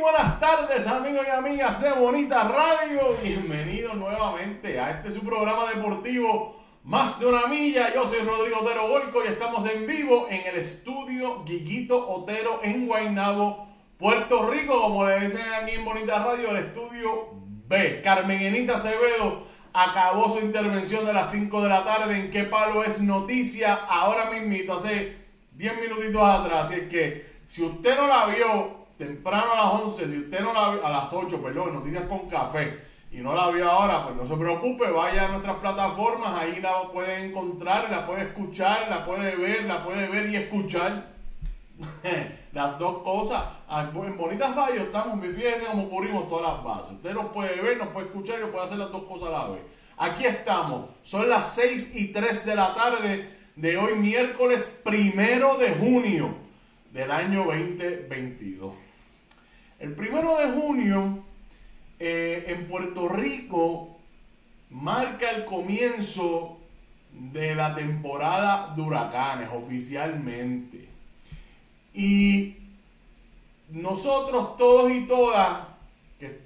buenas tardes amigos y amigas de Bonita Radio. Bienvenidos nuevamente a este su programa deportivo Más de una milla. Yo soy Rodrigo Otero Goico y estamos en vivo en el estudio Guiguito Otero en Guaynabo, Puerto Rico, como le dicen aquí en Bonita Radio, el estudio B. Carmen Enita Acevedo acabó su intervención de las 5 de la tarde en qué palo es noticia ahora mismito, hace 10 minutitos atrás. Así es que si usted no la vio temprano a las 11, si usted no la vio, a las 8, perdón, Noticias con Café, y no la vio ahora, pues no se preocupe, vaya a nuestras plataformas, ahí la puede encontrar, la puede escuchar, la puede ver, la puede ver y escuchar. las dos cosas. En Bonitas Radio estamos, mi fíjense como cubrimos todas las bases. Usted nos puede ver, nos puede escuchar y nos puede hacer las dos cosas a la vez. Aquí estamos, son las 6 y 3 de la tarde de hoy, miércoles primero de junio del año 2022. El primero de junio eh, en Puerto Rico marca el comienzo de la temporada de huracanes oficialmente. Y nosotros todos y todas que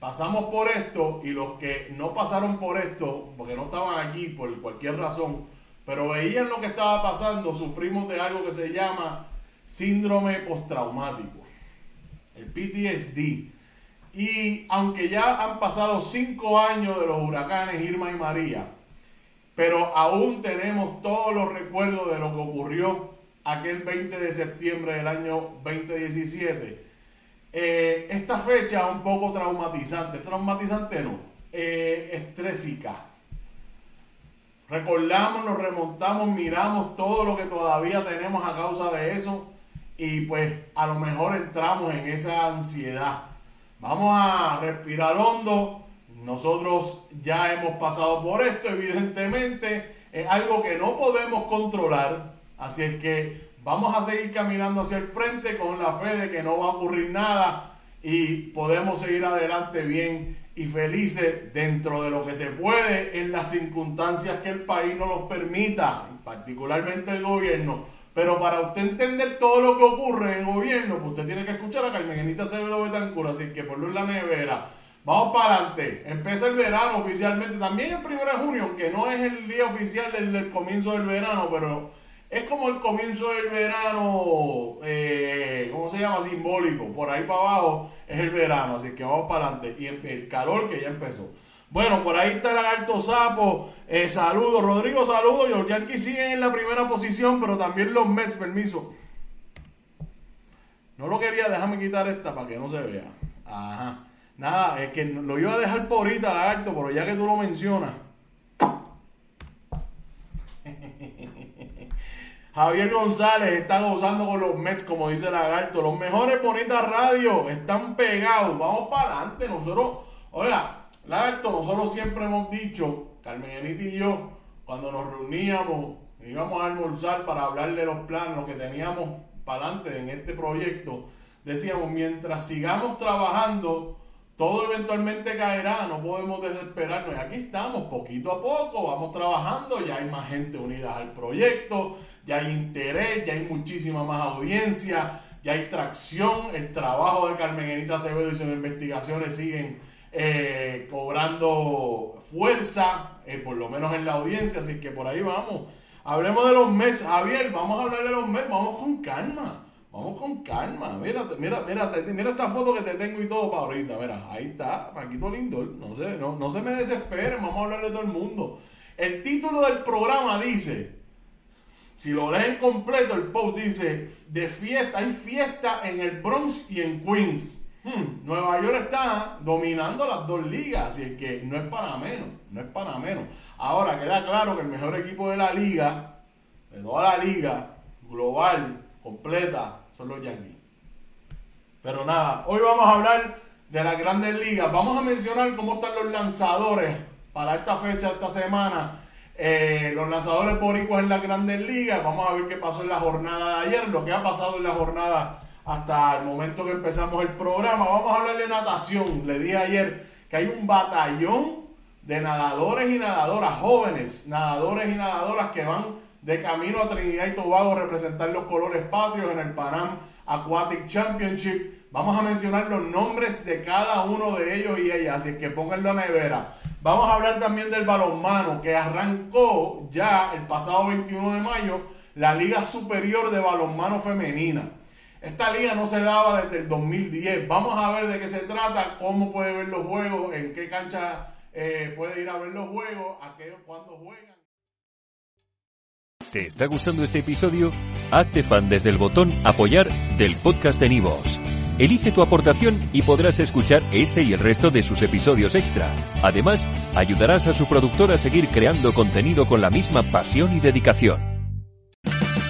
pasamos por esto y los que no pasaron por esto, porque no estaban aquí por cualquier razón, pero veían lo que estaba pasando, sufrimos de algo que se llama síndrome postraumático el PTSD. Y aunque ya han pasado cinco años de los huracanes Irma y María, pero aún tenemos todos los recuerdos de lo que ocurrió aquel 20 de septiembre del año 2017. Eh, esta fecha es un poco traumatizante. Traumatizante no, eh, estrésica. Recordamos, nos remontamos, miramos todo lo que todavía tenemos a causa de eso y pues a lo mejor entramos en esa ansiedad. Vamos a respirar hondo. Nosotros ya hemos pasado por esto, evidentemente es algo que no podemos controlar, así es que vamos a seguir caminando hacia el frente con la fe de que no va a ocurrir nada y podemos seguir adelante bien y felices dentro de lo que se puede en las circunstancias que el país nos los permita, particularmente el gobierno. Pero para usted entender todo lo que ocurre en el gobierno, pues usted tiene que escuchar a Carmen Enita Acevedo Betancur, así que ponlo en la nevera, Vamos para adelante. Empieza el verano oficialmente. También el 1 de junio, aunque no es el día oficial del, comienzo del verano, pero es como el comienzo del verano, eh, ¿cómo se llama? Simbólico. Por ahí para abajo es el verano. Así que vamos para adelante. Y el calor que ya empezó. Bueno, por ahí está lagarto sapo. Eh, saludos, Rodrigo, saludos. Los Yankees siguen en la primera posición, pero también los Mets, permiso. No lo quería, déjame quitar esta para que no se vea. Ajá. Nada, es que lo iba a dejar por ahorita, lagarto, pero ya que tú lo mencionas. Javier González está gozando con los Mets, como dice Lagarto. Los mejores bonitas radio están pegados. Vamos para adelante. Nosotros, oiga, Lagarto, nosotros siempre hemos dicho, Carmen Enita y yo, cuando nos reuníamos, íbamos a almorzar para hablar de los planes, lo que teníamos para adelante en este proyecto, decíamos, mientras sigamos trabajando, todo eventualmente caerá, no podemos desesperarnos. Y aquí estamos, poquito a poco, vamos trabajando, ya hay más gente unida al proyecto, ya hay interés, ya hay muchísima más audiencia, ya hay tracción, el trabajo de Carmen Enita Acevedo y sus investigaciones siguen eh, cobrando fuerza, eh, por lo menos en la audiencia, así que por ahí vamos. Hablemos de los Mets, Javier, vamos a hablar de los Mets, vamos con calma. Vamos con calma. Mira, mira, mira, mira esta foto que te tengo y todo para ahorita. Mira, ahí está, Paquito Lindor. No se, no, no se me desesperen, vamos a hablar de todo el mundo. El título del programa dice, si lo leen completo, el post dice, de fiesta, hay fiesta en el Bronx y en Queens. Hmm, Nueva York está dominando las dos ligas, así que no es para menos, no es para menos. Ahora queda claro que el mejor equipo de la liga, de toda la liga, global, completa, son los Yankees. Pero nada, hoy vamos a hablar de las grandes ligas. Vamos a mencionar cómo están los lanzadores para esta fecha, esta semana. Eh, los lanzadores boricuas en las grandes ligas. Vamos a ver qué pasó en la jornada de ayer, lo que ha pasado en la jornada hasta el momento que empezamos el programa. Vamos a hablar de natación. Le dije ayer que hay un batallón de nadadores y nadadoras jóvenes, nadadores y nadadoras que van de camino a Trinidad y Tobago a representar los colores patrios en el Panam Aquatic Championship. Vamos a mencionar los nombres de cada uno de ellos y ellas, así que pónganlo a nevera. Vamos a hablar también del balonmano que arrancó ya el pasado 21 de mayo la Liga Superior de Balonmano Femenina. Esta liga no se daba desde el 2010. Vamos a ver de qué se trata, cómo puede ver los juegos, en qué cancha eh, puede ir a ver los juegos, a qué, cuándo juegan. ¿Te está gustando este episodio? Hazte fan desde el botón apoyar del podcast de Nivos. Elige tu aportación y podrás escuchar este y el resto de sus episodios extra. Además, ayudarás a su productor a seguir creando contenido con la misma pasión y dedicación.